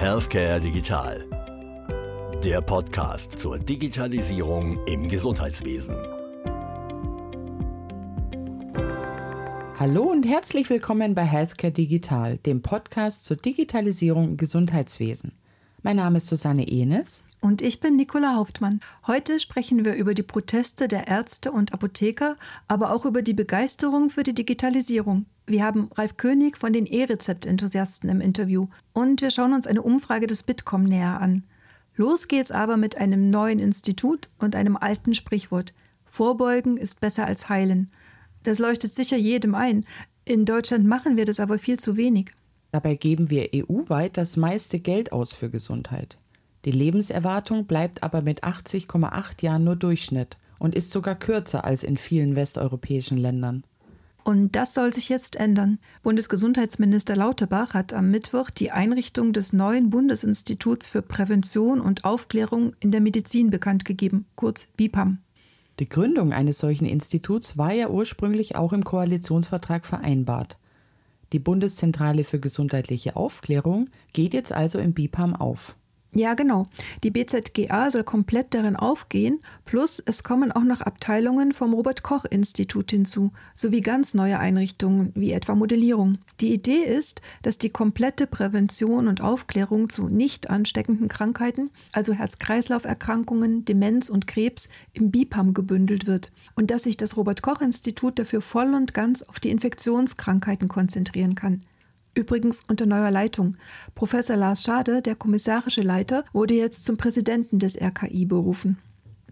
Healthcare Digital. Der Podcast zur Digitalisierung im Gesundheitswesen. Hallo und herzlich willkommen bei Healthcare Digital, dem Podcast zur Digitalisierung im Gesundheitswesen. Mein Name ist Susanne Enes. Und ich bin Nicola Hauptmann. Heute sprechen wir über die Proteste der Ärzte und Apotheker, aber auch über die Begeisterung für die Digitalisierung. Wir haben Ralf König von den E-Rezept-Enthusiasten im Interview und wir schauen uns eine Umfrage des Bitkom näher an. Los geht's aber mit einem neuen Institut und einem alten Sprichwort. Vorbeugen ist besser als heilen. Das leuchtet sicher jedem ein. In Deutschland machen wir das aber viel zu wenig. Dabei geben wir EU-weit das meiste Geld aus für Gesundheit. Die Lebenserwartung bleibt aber mit 80,8 Jahren nur Durchschnitt und ist sogar kürzer als in vielen westeuropäischen Ländern. Und das soll sich jetzt ändern. Bundesgesundheitsminister Lauterbach hat am Mittwoch die Einrichtung des neuen Bundesinstituts für Prävention und Aufklärung in der Medizin bekannt gegeben, kurz BIPAM. Die Gründung eines solchen Instituts war ja ursprünglich auch im Koalitionsvertrag vereinbart. Die Bundeszentrale für gesundheitliche Aufklärung geht jetzt also im BIPAM auf. Ja, genau. Die BZGA soll komplett darin aufgehen, plus es kommen auch noch Abteilungen vom Robert Koch Institut hinzu, sowie ganz neue Einrichtungen wie etwa Modellierung. Die Idee ist, dass die komplette Prävention und Aufklärung zu nicht ansteckenden Krankheiten, also Herz-Kreislauf-Erkrankungen, Demenz und Krebs, im BIPAM gebündelt wird und dass sich das Robert Koch Institut dafür voll und ganz auf die Infektionskrankheiten konzentrieren kann. Übrigens unter neuer Leitung. Professor Lars Schade, der kommissarische Leiter, wurde jetzt zum Präsidenten des RKI berufen.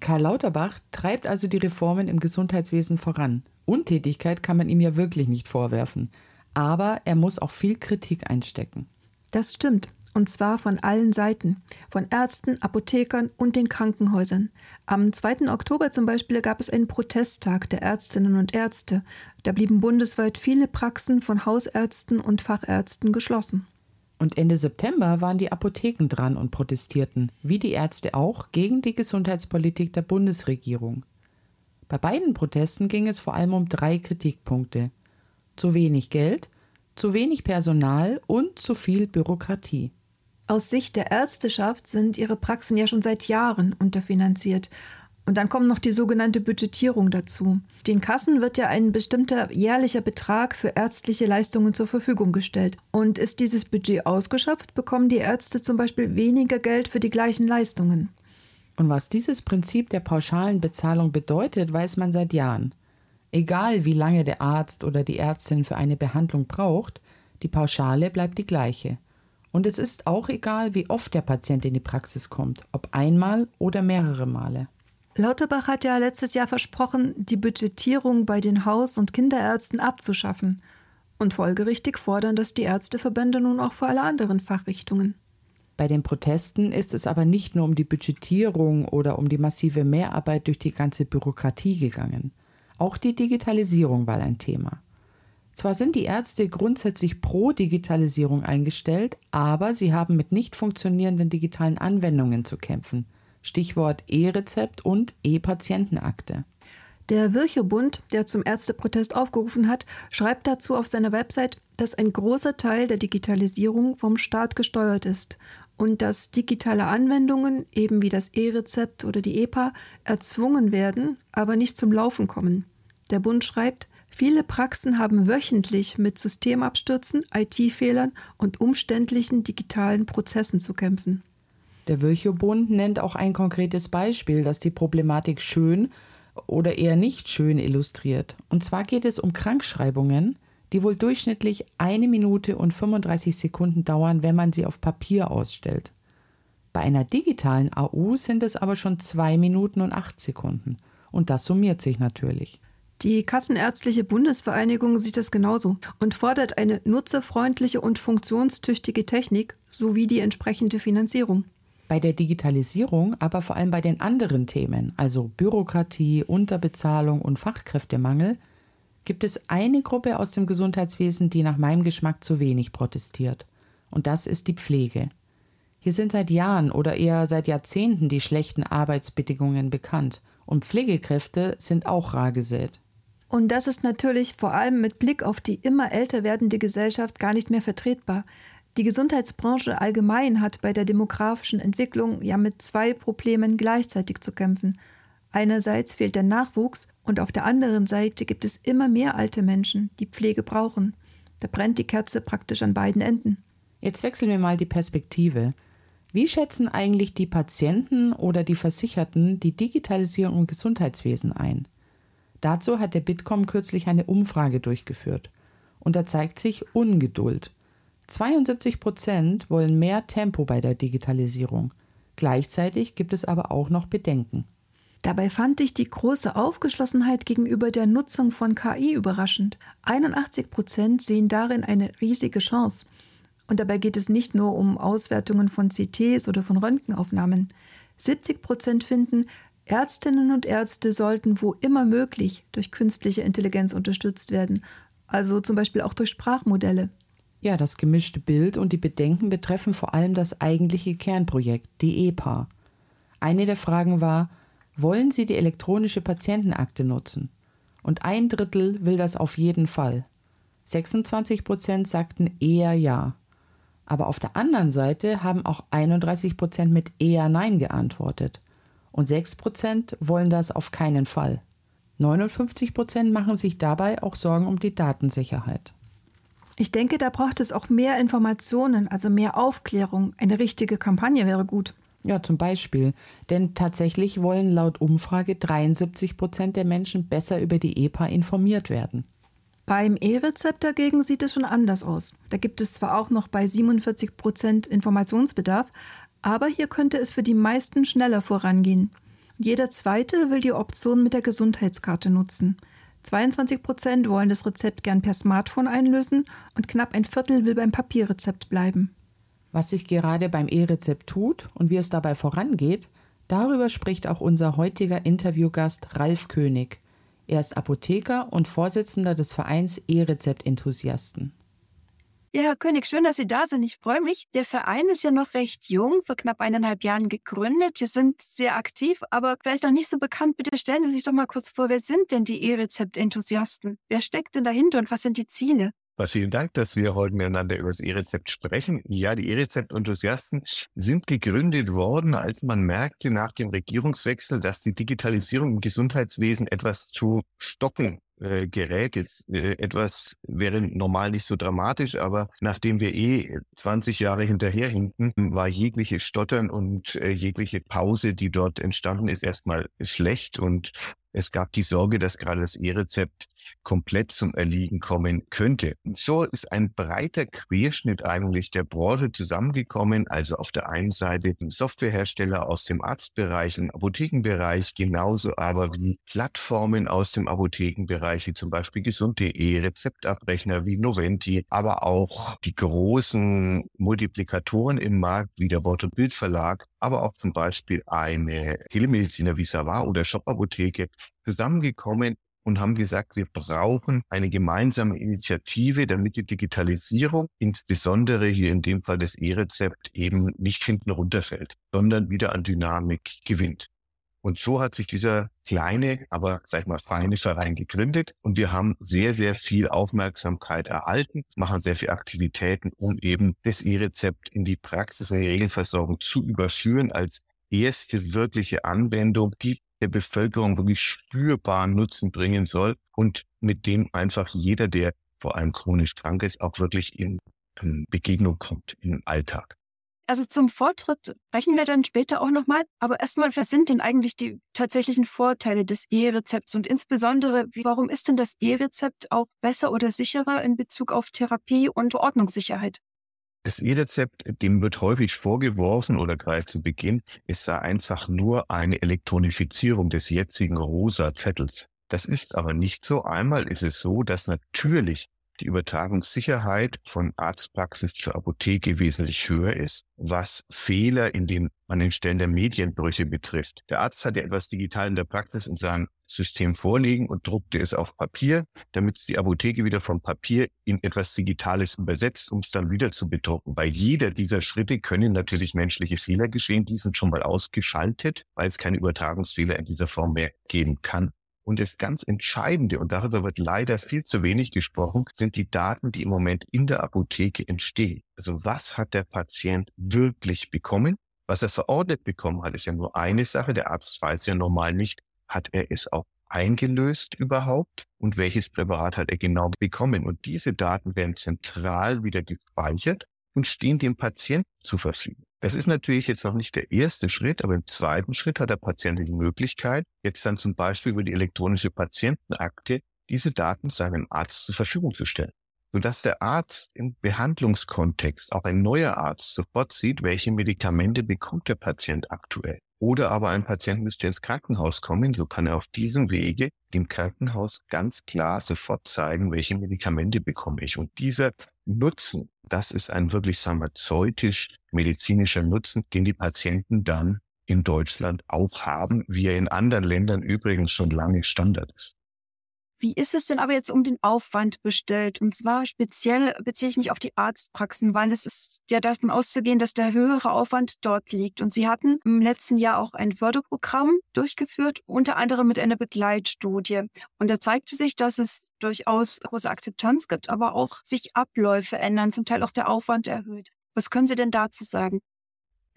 Karl Lauterbach treibt also die Reformen im Gesundheitswesen voran. Untätigkeit kann man ihm ja wirklich nicht vorwerfen. Aber er muss auch viel Kritik einstecken. Das stimmt. Und zwar von allen Seiten. Von Ärzten, Apothekern und den Krankenhäusern. Am 2. Oktober zum Beispiel gab es einen Protesttag der Ärztinnen und Ärzte. Da blieben bundesweit viele Praxen von Hausärzten und Fachärzten geschlossen. Und Ende September waren die Apotheken dran und protestierten, wie die Ärzte auch, gegen die Gesundheitspolitik der Bundesregierung. Bei beiden Protesten ging es vor allem um drei Kritikpunkte. Zu wenig Geld, zu wenig Personal und zu viel Bürokratie. Aus Sicht der Ärzteschaft sind ihre Praxen ja schon seit Jahren unterfinanziert. Und dann kommt noch die sogenannte Budgetierung dazu. Den Kassen wird ja ein bestimmter jährlicher Betrag für ärztliche Leistungen zur Verfügung gestellt. Und ist dieses Budget ausgeschöpft, bekommen die Ärzte zum Beispiel weniger Geld für die gleichen Leistungen. Und was dieses Prinzip der pauschalen Bezahlung bedeutet, weiß man seit Jahren. Egal wie lange der Arzt oder die Ärztin für eine Behandlung braucht, die Pauschale bleibt die gleiche. Und es ist auch egal, wie oft der Patient in die Praxis kommt, ob einmal oder mehrere Male. Lauterbach hat ja letztes Jahr versprochen, die Budgetierung bei den Haus- und Kinderärzten abzuschaffen und folgerichtig fordern das die Ärzteverbände nun auch für alle anderen Fachrichtungen. Bei den Protesten ist es aber nicht nur um die Budgetierung oder um die massive Mehrarbeit durch die ganze Bürokratie gegangen. Auch die Digitalisierung war ein Thema. Zwar sind die Ärzte grundsätzlich pro Digitalisierung eingestellt, aber sie haben mit nicht funktionierenden digitalen Anwendungen zu kämpfen. Stichwort E-Rezept und E-Patientenakte. Der Virchow-Bund, der zum Ärzteprotest aufgerufen hat, schreibt dazu auf seiner Website, dass ein großer Teil der Digitalisierung vom Staat gesteuert ist und dass digitale Anwendungen, eben wie das E-Rezept oder die EPA, erzwungen werden, aber nicht zum Laufen kommen. Der Bund schreibt, Viele Praxen haben wöchentlich mit Systemabstürzen, IT-Fehlern und umständlichen digitalen Prozessen zu kämpfen. Der Virchow-Bund nennt auch ein konkretes Beispiel, das die Problematik schön oder eher nicht schön illustriert. Und zwar geht es um Krankschreibungen, die wohl durchschnittlich eine Minute und 35 Sekunden dauern, wenn man sie auf Papier ausstellt. Bei einer digitalen AU sind es aber schon zwei Minuten und acht Sekunden. Und das summiert sich natürlich. Die Kassenärztliche Bundesvereinigung sieht das genauso und fordert eine nutzerfreundliche und funktionstüchtige Technik sowie die entsprechende Finanzierung. Bei der Digitalisierung, aber vor allem bei den anderen Themen, also Bürokratie, Unterbezahlung und Fachkräftemangel, gibt es eine Gruppe aus dem Gesundheitswesen, die nach meinem Geschmack zu wenig protestiert. Und das ist die Pflege. Hier sind seit Jahren oder eher seit Jahrzehnten die schlechten Arbeitsbedingungen bekannt und Pflegekräfte sind auch rar gesät. Und das ist natürlich vor allem mit Blick auf die immer älter werdende Gesellschaft gar nicht mehr vertretbar. Die Gesundheitsbranche allgemein hat bei der demografischen Entwicklung ja mit zwei Problemen gleichzeitig zu kämpfen. Einerseits fehlt der Nachwuchs und auf der anderen Seite gibt es immer mehr alte Menschen, die Pflege brauchen. Da brennt die Kerze praktisch an beiden Enden. Jetzt wechseln wir mal die Perspektive. Wie schätzen eigentlich die Patienten oder die Versicherten die Digitalisierung im Gesundheitswesen ein? Dazu hat der Bitkom kürzlich eine Umfrage durchgeführt. Und da zeigt sich Ungeduld. 72 Prozent wollen mehr Tempo bei der Digitalisierung. Gleichzeitig gibt es aber auch noch Bedenken. Dabei fand ich die große Aufgeschlossenheit gegenüber der Nutzung von KI überraschend. 81 Prozent sehen darin eine riesige Chance. Und dabei geht es nicht nur um Auswertungen von CTs oder von Röntgenaufnahmen. 70 Prozent finden, Ärztinnen und Ärzte sollten wo immer möglich durch künstliche Intelligenz unterstützt werden, also zum Beispiel auch durch Sprachmodelle. Ja, das gemischte Bild und die Bedenken betreffen vor allem das eigentliche Kernprojekt, die EPA. Eine der Fragen war, wollen Sie die elektronische Patientenakte nutzen? Und ein Drittel will das auf jeden Fall. 26 Prozent sagten eher ja. Aber auf der anderen Seite haben auch 31 Prozent mit eher Nein geantwortet. Und 6 Prozent wollen das auf keinen Fall. 59 Prozent machen sich dabei auch Sorgen um die Datensicherheit. Ich denke, da braucht es auch mehr Informationen, also mehr Aufklärung. Eine richtige Kampagne wäre gut. Ja, zum Beispiel. Denn tatsächlich wollen laut Umfrage 73 Prozent der Menschen besser über die EPA informiert werden. Beim E-Rezept dagegen sieht es schon anders aus. Da gibt es zwar auch noch bei 47 Prozent Informationsbedarf, aber hier könnte es für die meisten schneller vorangehen. Jeder zweite will die Option mit der Gesundheitskarte nutzen. 22 Prozent wollen das Rezept gern per Smartphone einlösen und knapp ein Viertel will beim Papierrezept bleiben. Was sich gerade beim E-Rezept tut und wie es dabei vorangeht, darüber spricht auch unser heutiger Interviewgast Ralf König. Er ist Apotheker und Vorsitzender des Vereins E-Rezept-Enthusiasten. Ja, Herr König, schön, dass Sie da sind. Ich freue mich. Der Verein ist ja noch recht jung, vor knapp eineinhalb Jahren gegründet. Sie sind sehr aktiv, aber vielleicht noch nicht so bekannt. Bitte stellen Sie sich doch mal kurz vor, wer sind denn die E-Rezept-Enthusiasten? Wer steckt denn dahinter und was sind die Ziele? Vielen Dank, dass wir heute miteinander über das E-Rezept sprechen. Ja, die E-Rezept-Enthusiasten sind gegründet worden, als man merkte nach dem Regierungswechsel, dass die Digitalisierung im Gesundheitswesen etwas zu stocken äh, gerät. Jetzt äh, etwas wäre normal nicht so dramatisch, aber nachdem wir eh 20 Jahre hinterherhinken, war jegliche Stottern und äh, jegliche Pause, die dort entstanden ist, erstmal schlecht und es gab die Sorge, dass gerade das E-Rezept komplett zum Erliegen kommen könnte. So ist ein breiter Querschnitt eigentlich der Branche zusammengekommen. Also auf der einen Seite Softwarehersteller aus dem Arztbereich und Apothekenbereich, genauso aber wie Plattformen aus dem Apothekenbereich, wie zum Beispiel gesund.de, Rezeptabrechner wie Noventi, aber auch die großen Multiplikatoren im Markt wie der Wort- und Bildverlag, aber auch zum Beispiel eine Telemediziner wie Savar oder Shop-Apotheke zusammengekommen und haben gesagt, wir brauchen eine gemeinsame Initiative, damit die Digitalisierung, insbesondere hier in dem Fall das E-Rezept, eben nicht hinten runterfällt, sondern wieder an Dynamik gewinnt. Und so hat sich dieser kleine, aber sag ich mal feine Verein gegründet und wir haben sehr, sehr viel Aufmerksamkeit erhalten, machen sehr viele Aktivitäten, um eben das E-Rezept in die Praxis in die Regelversorgung zu überführen als erste wirkliche Anwendung, die der Bevölkerung wirklich spürbaren Nutzen bringen soll und mit dem einfach jeder, der vor allem chronisch krank ist, auch wirklich in Begegnung kommt im Alltag. Also zum Fortschritt sprechen wir dann später auch nochmal. Aber erstmal, was sind denn eigentlich die tatsächlichen Vorteile des E-Rezepts und insbesondere, warum ist denn das E-Rezept auch besser oder sicherer in Bezug auf Therapie und Ordnungssicherheit? Das E-Rezept, dem wird häufig vorgeworfen oder gleich zu Beginn, es sei einfach nur eine Elektronifizierung des jetzigen rosa Zettels. Das ist aber nicht so. Einmal ist es so, dass natürlich die Übertragungssicherheit von Arztpraxis zur Apotheke wesentlich höher ist, was Fehler in den an den Stellen der Medienbrüche betrifft. Der Arzt hat ja etwas digital in der Praxis in seinem System vorliegen und druckte es auf Papier, damit es die Apotheke wieder vom Papier in etwas Digitales übersetzt, um es dann wieder zu bedrucken. Bei jeder dieser Schritte können natürlich menschliche Fehler geschehen. Die sind schon mal ausgeschaltet, weil es keine Übertragungsfehler in dieser Form mehr geben kann. Und das ganz Entscheidende, und darüber wird leider viel zu wenig gesprochen, sind die Daten, die im Moment in der Apotheke entstehen. Also was hat der Patient wirklich bekommen? Was er verordnet bekommen hat, ist ja nur eine Sache. Der Arzt weiß ja normal nicht, hat er es auch eingelöst überhaupt und welches Präparat hat er genau bekommen. Und diese Daten werden zentral wieder gespeichert und stehen dem Patienten zur Verfügung. Das ist natürlich jetzt noch nicht der erste Schritt, aber im zweiten Schritt hat der Patient die Möglichkeit, jetzt dann zum Beispiel über die elektronische Patientenakte diese Daten seinem Arzt zur Verfügung zu stellen, sodass der Arzt im Behandlungskontext, auch ein neuer Arzt, sofort sieht, welche Medikamente bekommt der Patient aktuell. Oder aber ein Patient müsste ins Krankenhaus kommen, so kann er auf diesem Wege dem Krankenhaus ganz klar sofort zeigen, welche Medikamente bekomme ich. Und dieser Nutzen, das ist ein wirklich pharmazeutisch-medizinischer Nutzen, den die Patienten dann in Deutschland auch haben, wie er in anderen Ländern übrigens schon lange Standard ist. Wie ist es denn aber jetzt um den Aufwand bestellt? Und zwar speziell beziehe ich mich auf die Arztpraxen, weil es ist ja davon auszugehen, dass der höhere Aufwand dort liegt. Und Sie hatten im letzten Jahr auch ein Förderprogramm durchgeführt, unter anderem mit einer Begleitstudie. Und da zeigte sich, dass es durchaus große Akzeptanz gibt, aber auch sich Abläufe ändern, zum Teil auch der Aufwand erhöht. Was können Sie denn dazu sagen?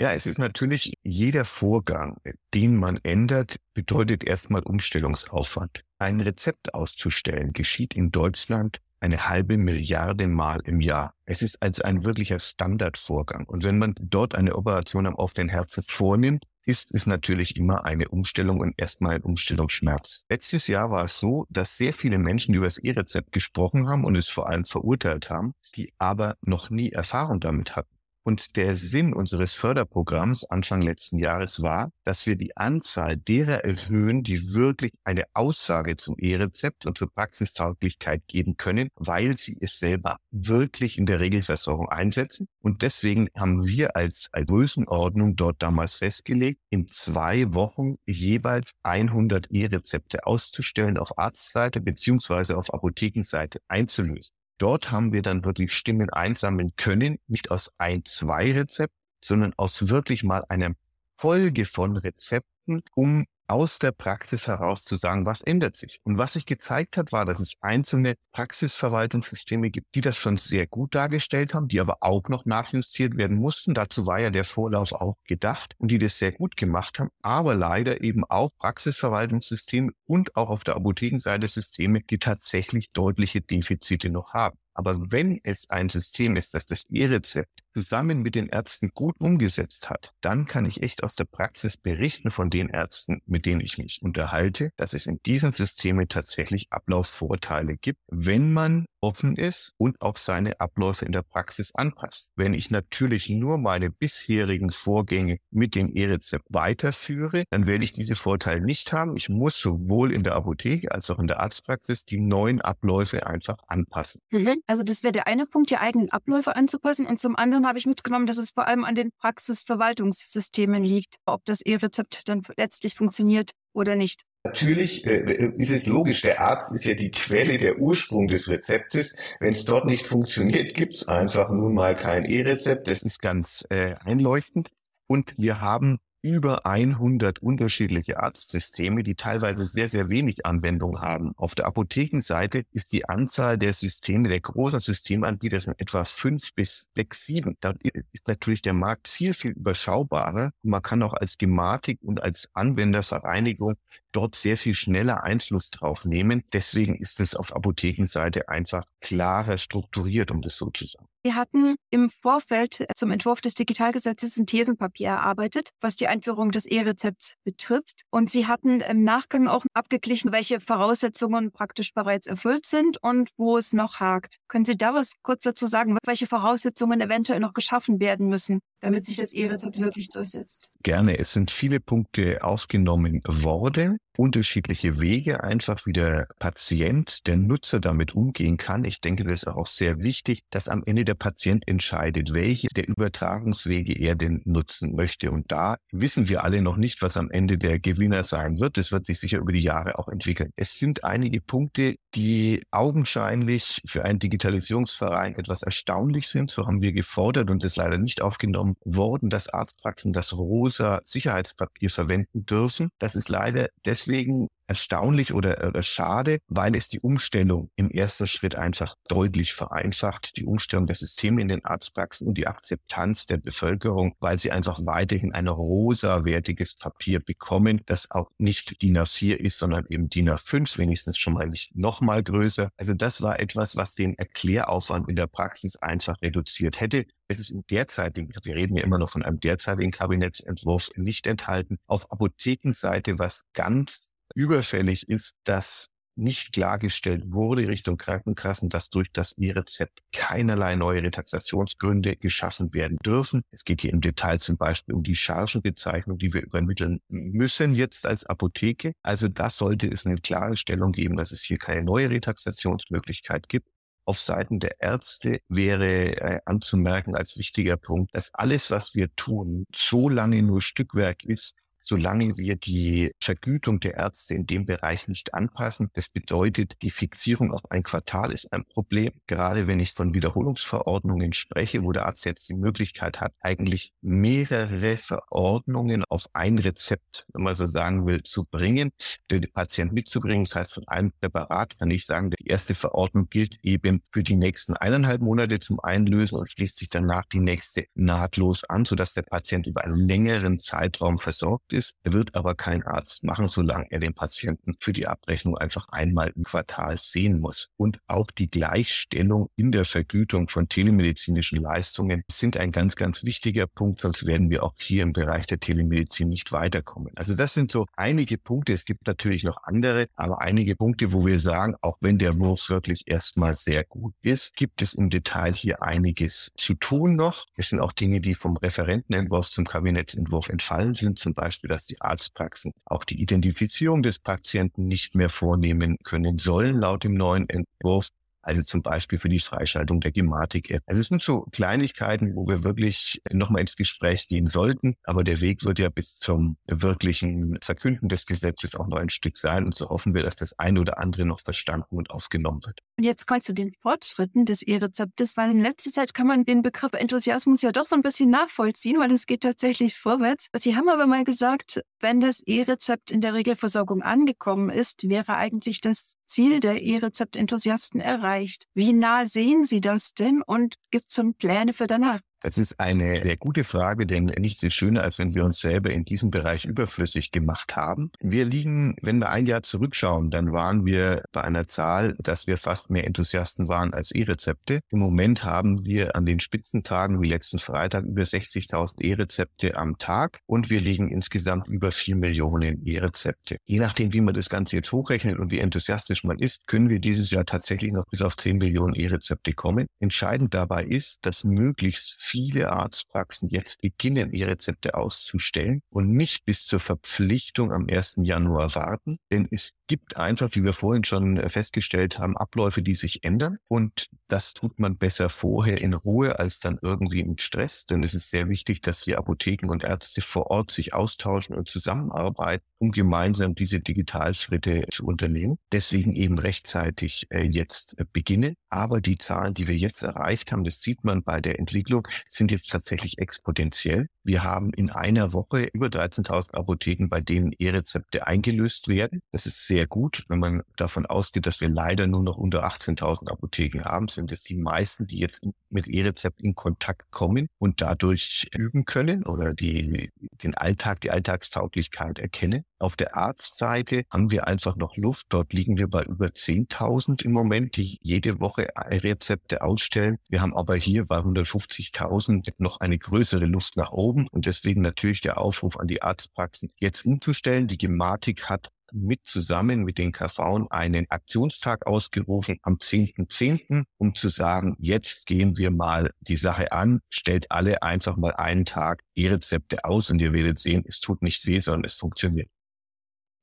Ja, es ist natürlich jeder Vorgang, den man ändert, bedeutet erstmal Umstellungsaufwand. Ein Rezept auszustellen geschieht in Deutschland eine halbe Milliarde Mal im Jahr. Es ist also ein wirklicher Standardvorgang. Und wenn man dort eine Operation am offenen Herzen vornimmt, ist es natürlich immer eine Umstellung und erstmal ein Umstellungsschmerz. Letztes Jahr war es so, dass sehr viele Menschen über das E-Rezept gesprochen haben und es vor allem verurteilt haben, die aber noch nie Erfahrung damit hatten. Und der Sinn unseres Förderprogramms Anfang letzten Jahres war, dass wir die Anzahl derer erhöhen, die wirklich eine Aussage zum E-Rezept und zur Praxistauglichkeit geben können, weil sie es selber wirklich in der Regelversorgung einsetzen. Und deswegen haben wir als, als Größenordnung dort damals festgelegt, in zwei Wochen jeweils 100 E-Rezepte auszustellen auf Arztseite beziehungsweise auf Apothekenseite einzulösen. Dort haben wir dann wirklich Stimmen einsammeln können, nicht aus ein, zwei Rezepten, sondern aus wirklich mal einer Folge von Rezepten, um aus der Praxis heraus zu sagen, was ändert sich. Und was sich gezeigt hat, war, dass es einzelne Praxisverwaltungssysteme gibt, die das schon sehr gut dargestellt haben, die aber auch noch nachjustiert werden mussten. Dazu war ja der Vorlauf auch gedacht und die das sehr gut gemacht haben, aber leider eben auch Praxisverwaltungssysteme und auch auf der Apothekenseite Systeme, die tatsächlich deutliche Defizite noch haben. Aber wenn es ein System ist, das das E-Rezept zusammen mit den Ärzten gut umgesetzt hat, dann kann ich echt aus der Praxis berichten von den Ärzten, mit denen ich mich unterhalte, dass es in diesen Systemen tatsächlich Ablaufsvorteile gibt, wenn man offen ist und auch seine Abläufe in der Praxis anpasst. Wenn ich natürlich nur meine bisherigen Vorgänge mit dem E-Rezept weiterführe, dann werde ich diese Vorteile nicht haben. Ich muss sowohl in der Apotheke als auch in der Arztpraxis die neuen Abläufe einfach anpassen. Mhm. Also das wäre der eine Punkt, die eigenen Abläufe anzupassen. Und zum anderen habe ich mitgenommen, dass es vor allem an den Praxisverwaltungssystemen liegt, ob das E-Rezept dann letztlich funktioniert oder nicht. Natürlich äh, äh, ist es logisch, der Arzt ist ja die Quelle, der Ursprung des Rezeptes. Wenn es dort nicht funktioniert, gibt es einfach nun mal kein E-Rezept. Das ist ganz äh, einleuchtend. Und wir haben über 100 unterschiedliche Arztsysteme, die teilweise sehr, sehr wenig Anwendung haben. Auf der Apothekenseite ist die Anzahl der Systeme, der großen Systemanbieter sind etwa fünf bis sechs, sieben. Da ist natürlich der Markt viel, viel überschaubarer. Man kann auch als Gematik und als Anwendervereinigung dort sehr viel schneller Einfluss drauf nehmen. Deswegen ist es auf Apothekenseite einfach klarer strukturiert, um das so zu sagen. Wir hatten im Vorfeld zum Entwurf des Digitalgesetzes ein Thesenpapier erarbeitet, was die Einführung des E-Rezepts betrifft. Und Sie hatten im Nachgang auch abgeglichen, welche Voraussetzungen praktisch bereits erfüllt sind und wo es noch hakt. Können Sie da was kurz dazu sagen, welche Voraussetzungen eventuell noch geschaffen werden müssen, damit sich das E-Rezept wirklich durchsetzt? Gerne. Es sind viele Punkte aufgenommen worden unterschiedliche Wege, einfach wie der Patient, der Nutzer damit umgehen kann. Ich denke, das ist auch sehr wichtig, dass am Ende der Patient entscheidet, welche der Übertragungswege er denn nutzen möchte. Und da wissen wir alle noch nicht, was am Ende der Gewinner sein wird. Das wird sich sicher über die Jahre auch entwickeln. Es sind einige Punkte, die augenscheinlich für einen Digitalisierungsverein etwas erstaunlich sind. So haben wir gefordert und es leider nicht aufgenommen worden, dass Arztpraxen das rosa Sicherheitspapier verwenden dürfen. Das ist leider deswegen erstaunlich oder, oder schade, weil es die Umstellung im ersten Schritt einfach deutlich vereinfacht, die Umstellung der Systeme in den Arztpraxen und die Akzeptanz der Bevölkerung, weil sie einfach weiterhin ein rosawertiges Papier bekommen, das auch nicht DIN A4 ist, sondern eben DIN A5, wenigstens schon mal nicht noch mal größer. Also das war etwas, was den Erkläraufwand in der Praxis einfach reduziert hätte. Es ist im derzeitigen, wir reden ja immer noch von einem derzeitigen Kabinettsentwurf, nicht enthalten. Auf Apothekenseite, was ganz überfällig ist, dass nicht klargestellt wurde Richtung Krankenkassen, dass durch das E-Rezept keinerlei neue Retaxationsgründe geschaffen werden dürfen. Es geht hier im Detail zum Beispiel um die Chargenbezeichnung, die wir übermitteln müssen jetzt als Apotheke. Also das sollte es eine klare Stellung geben, dass es hier keine neue Retaxationsmöglichkeit gibt. Auf Seiten der Ärzte wäre äh, anzumerken als wichtiger Punkt, dass alles, was wir tun, so lange nur Stückwerk ist, solange wir die Vergütung der Ärzte in dem Bereich nicht anpassen. Das bedeutet, die Fixierung auf ein Quartal ist ein Problem. Gerade wenn ich von Wiederholungsverordnungen spreche, wo der Arzt jetzt die Möglichkeit hat, eigentlich mehrere Verordnungen auf ein Rezept, wenn man so sagen will, zu bringen, den Patient mitzubringen. Das heißt, von einem Präparat kann ich sagen, die erste Verordnung gilt eben für die nächsten eineinhalb Monate zum Einlösen und schließt sich danach die nächste nahtlos an, sodass der Patient über einen längeren Zeitraum versorgt ist. Er wird aber kein Arzt machen, solange er den Patienten für die Abrechnung einfach einmal im Quartal sehen muss. Und auch die Gleichstellung in der Vergütung von telemedizinischen Leistungen sind ein ganz, ganz wichtiger Punkt, sonst werden wir auch hier im Bereich der Telemedizin nicht weiterkommen. Also das sind so einige Punkte. Es gibt natürlich noch andere, aber einige Punkte, wo wir sagen, auch wenn der Wurf wirklich erstmal sehr gut ist, gibt es im Detail hier einiges zu tun noch. Es sind auch Dinge, die vom Referentenentwurf zum Kabinettsentwurf entfallen sind, zum Beispiel Beispiel, dass die Arztpraxen auch die Identifizierung des Patienten nicht mehr vornehmen können sollen, laut dem neuen Entwurf also zum Beispiel für die Freischaltung der Gematik-App. Also es sind so Kleinigkeiten, wo wir wirklich nochmal ins Gespräch gehen sollten, aber der Weg wird ja bis zum wirklichen Verkünden des Gesetzes auch noch ein Stück sein und so hoffen wir, dass das eine oder andere noch verstanden und aufgenommen wird. Und jetzt kommt zu den Fortschritten des E-Rezeptes, weil in letzter Zeit kann man den Begriff Enthusiasmus ja doch so ein bisschen nachvollziehen, weil es geht tatsächlich vorwärts. Sie haben aber mal gesagt, wenn das E-Rezept in der Regelversorgung angekommen ist, wäre eigentlich das Ziel der E-Rezept-Enthusiasten erreicht. Wie nah sehen Sie das denn und gibt es schon Pläne für danach? Das ist eine sehr gute Frage, denn nichts ist schöner, als wenn wir uns selber in diesem Bereich überflüssig gemacht haben. Wir liegen, wenn wir ein Jahr zurückschauen, dann waren wir bei einer Zahl, dass wir fast mehr Enthusiasten waren als E-Rezepte. Im Moment haben wir an den Spitzentagen wie letzten Freitag über 60.000 E-Rezepte am Tag und wir liegen insgesamt über 4 Millionen E-Rezepte. Je nachdem, wie man das Ganze jetzt hochrechnet und wie enthusiastisch man ist, können wir dieses Jahr tatsächlich noch bis auf 10 Millionen E-Rezepte kommen. Entscheidend dabei ist, dass möglichst viele Arztpraxen jetzt beginnen, ihre Rezepte auszustellen und nicht bis zur Verpflichtung am 1. Januar warten. Denn es gibt einfach, wie wir vorhin schon festgestellt haben, Abläufe, die sich ändern. Und das tut man besser vorher in Ruhe als dann irgendwie mit Stress. Denn es ist sehr wichtig, dass die Apotheken und Ärzte vor Ort sich austauschen und zusammenarbeiten, um gemeinsam diese Digitalschritte zu unternehmen. Deswegen eben rechtzeitig äh, jetzt äh, beginnen. Aber die Zahlen, die wir jetzt erreicht haben, das sieht man bei der Entwicklung, sind jetzt tatsächlich exponentiell. Wir haben in einer Woche über 13.000 Apotheken, bei denen E-Rezepte eingelöst werden. Das ist sehr gut. Wenn man davon ausgeht, dass wir leider nur noch unter 18.000 Apotheken haben, sind es die meisten, die jetzt mit E-Rezept in Kontakt kommen und dadurch üben können oder die, den Alltag, die Alltagstauglichkeit erkennen. Auf der Arztseite haben wir einfach noch Luft. Dort liegen wir bei über 10.000 im Moment, die jede Woche Rezepte ausstellen. Wir haben aber hier bei 150.000 noch eine größere Luft nach oben und deswegen natürlich der Aufruf an die Arztpraxen, jetzt umzustellen. Die Gematik hat mit zusammen mit den KV einen Aktionstag ausgerufen am 10.10., .10., um zu sagen, jetzt gehen wir mal die Sache an, stellt alle einfach mal einen Tag E-Rezepte aus und ihr werdet sehen, es tut nicht weh, sondern es funktioniert.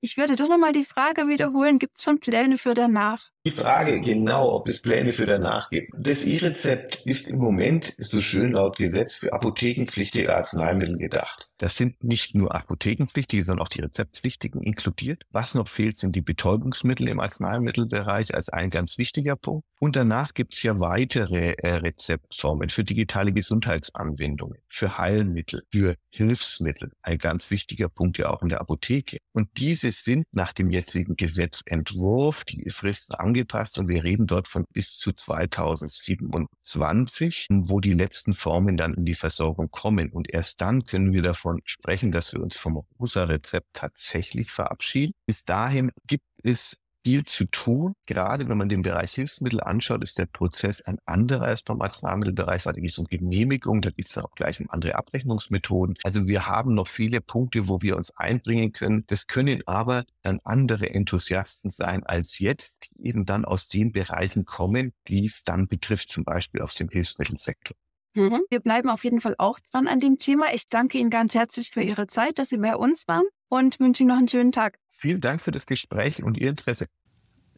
Ich würde doch nochmal die Frage wiederholen, gibt es schon Pläne für danach? Die Frage genau, ob es Pläne für danach gibt. Das E-Rezept ist im Moment so schön laut Gesetz für apothekenpflichtige Arzneimittel gedacht. Das sind nicht nur apothekenpflichtige, sondern auch die Rezeptpflichtigen inkludiert. Was noch fehlt, sind die Betäubungsmittel im Arzneimittelbereich als ein ganz wichtiger Punkt. Und danach gibt es ja weitere äh, Rezeptformen für digitale Gesundheitsanwendungen, für Heilmittel, für Hilfsmittel. Ein ganz wichtiger Punkt ja auch in der Apotheke. Und diese sind nach dem jetzigen Gesetzentwurf, die Fristen angepasst und wir reden dort von bis zu 2027, wo die letzten Formen dann in die Versorgung kommen. Und erst dann können wir davon sprechen, dass wir uns vom Rosa-Rezept tatsächlich verabschieden. Bis dahin gibt es viel zu tun. Gerade wenn man den Bereich Hilfsmittel anschaut, ist der Prozess ein anderer als beim Arzneimittelbereich, da geht es um Genehmigung, da geht es auch gleich um andere Abrechnungsmethoden. Also wir haben noch viele Punkte, wo wir uns einbringen können. Das können aber dann andere Enthusiasten sein als jetzt, die eben dann aus den Bereichen kommen, die es dann betrifft, zum Beispiel aus dem Hilfsmittelsektor. Mhm. Wir bleiben auf jeden Fall auch dran an dem Thema. Ich danke Ihnen ganz herzlich für Ihre Zeit, dass Sie bei uns waren und wünsche Ihnen noch einen schönen Tag. Vielen Dank für das Gespräch und Ihr Interesse.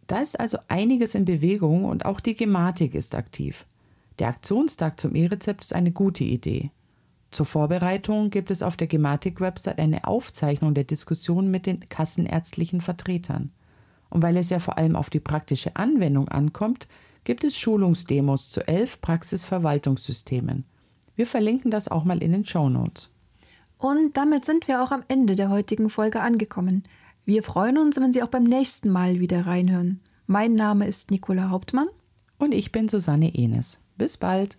Da ist also einiges in Bewegung und auch die Gematik ist aktiv. Der Aktionstag zum E-Rezept ist eine gute Idee. Zur Vorbereitung gibt es auf der Gematik-Website eine Aufzeichnung der Diskussion mit den kassenärztlichen Vertretern. Und weil es ja vor allem auf die praktische Anwendung ankommt, gibt es Schulungsdemos zu elf Praxisverwaltungssystemen. Wir verlinken das auch mal in den Show Notes. Und damit sind wir auch am Ende der heutigen Folge angekommen. Wir freuen uns, wenn Sie auch beim nächsten Mal wieder reinhören. Mein Name ist Nicola Hauptmann. Und ich bin Susanne Enes. Bis bald.